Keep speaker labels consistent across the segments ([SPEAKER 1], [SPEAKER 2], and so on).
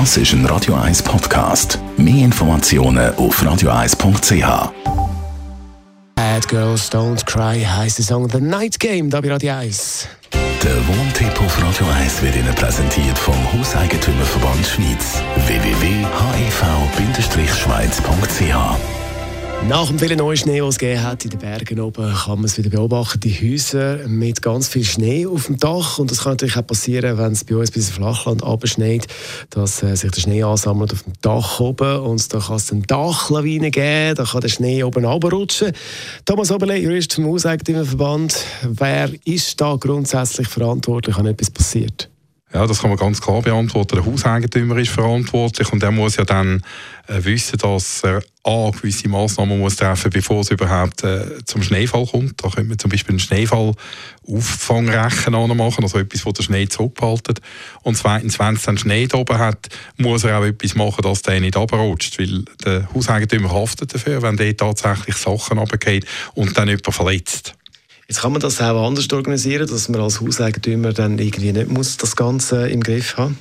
[SPEAKER 1] Das ist ein Radio 1 Podcast. Mehr Informationen auf radio1.ch.
[SPEAKER 2] Bad Girls Don't Cry heisst der Song The Night Game, da bei Radio 1.
[SPEAKER 1] Der Wohntipp auf Radio 1 wird Ihnen präsentiert vom Hauseigentümerverband Schweiz. www.hev-schweiz.ch
[SPEAKER 2] Nach dem vielen neuen Schnee, den es gegeben hat in den Bergen oben, kann man es wieder beobachten. Die Häuser mit ganz viel Schnee auf dem Dach. Und das kann natürlich auch passieren, wenn es bei uns bis ins Flachland abschneit, dass äh, sich der Schnee ansammelt auf dem Dach oben. Und da kann es dann Dachlawinen geben, da kann der Schnee oben runterrutschen. Thomas Oberle, Jurist vom Hauseigentümerverband. Wer ist da grundsätzlich verantwortlich, wenn etwas passiert?
[SPEAKER 3] Ja, das kann man ganz klar beantworten. Der Hauseigentümer ist verantwortlich und der muss ja dann äh, wissen, dass er A, gewisse Massnahmen muss treffen bevor es überhaupt äh, zum Schneefall kommt. Da können wir zum Beispiel einen Schneefallauffangrechen machen, also etwas, wo der Schnee zurückhaltet. Und zweitens, wenn es dann Schnee da oben hat, muss er auch etwas machen, dass der nicht abrutscht, weil der Hauseigentümer haftet dafür, wenn der tatsächlich Sachen runtergeht und dann jemand verletzt.
[SPEAKER 2] Jetzt kann man das auch anders organisieren, dass man als Hauseigentümer dann irgendwie nicht muss das Ganze im Griff haben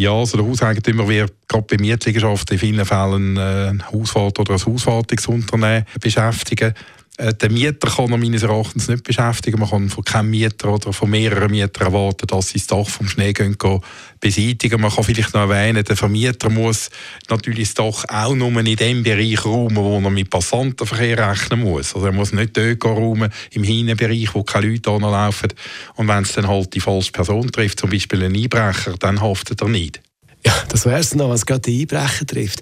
[SPEAKER 3] ja, also der Hauseigentümer wird gerade bei Mietliegenschaften in vielen Fällen äh, ein Hauswart oder ein Hauswartungsunternehmen beschäftigen. Äh, der Mieter kann er meines Erachtens nicht beschäftigen. Man kann von keinem Mieter oder von mehreren Mietern erwarten, dass sie das Dach vom Schnee gehen, gehen beseitigen. Man kann vielleicht noch erwähnen, der Vermieter muss natürlich das Dach auch nur in dem Bereich räumen, wo er mit Passantenverkehr rechnen muss. Also er muss nicht dort räumen, im Hinenbereich, wo keine Leute anlaufen. Und wenn es dann halt die falsche Person trifft, zum Beispiel einen Einbrecher, dann haftet er nicht.
[SPEAKER 2] Ja, das wäre es noch, was gerade die Einbrecher trifft.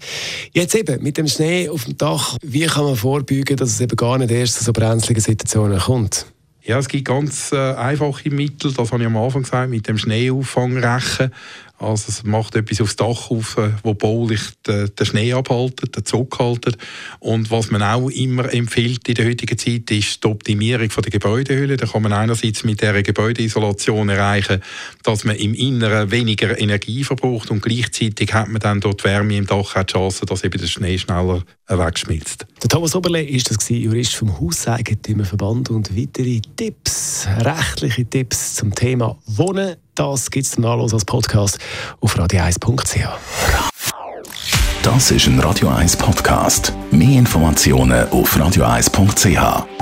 [SPEAKER 2] Jetzt eben, mit dem Schnee auf dem Dach, wie kann man vorbeugen, dass es eben gar nicht erst zu so brenzligen Situationen kommt?
[SPEAKER 3] Ja, es gibt ganz äh, einfache Mittel, das habe ich am Anfang gesagt, mit dem Schneeauffangrechen. Also es macht etwas aufs Dach auf, äh, wo baulich den, Schnee abhaltet, den Zug haltet. Und was man auch immer empfiehlt in der heutigen Zeit, ist die Optimierung der Gebäudehülle. Da kann man einerseits mit der Gebäudeisolation erreichen, dass man im Inneren weniger Energie verbraucht und gleichzeitig hat man dann dort Wärme im Dach auch die Chance, dass eben der Schnee schneller wegschmilzt.
[SPEAKER 2] Der Thomas Oberle ist das Jurist vom Hauseigentümerverband und weitere Tipps, rechtliche Tipps zum Thema Wohnen das gibt es zum Nachlesen als Podcast auf radio1.ch.
[SPEAKER 1] Das ist ein Radio 1 Podcast. Mehr Informationen auf radio1.ch.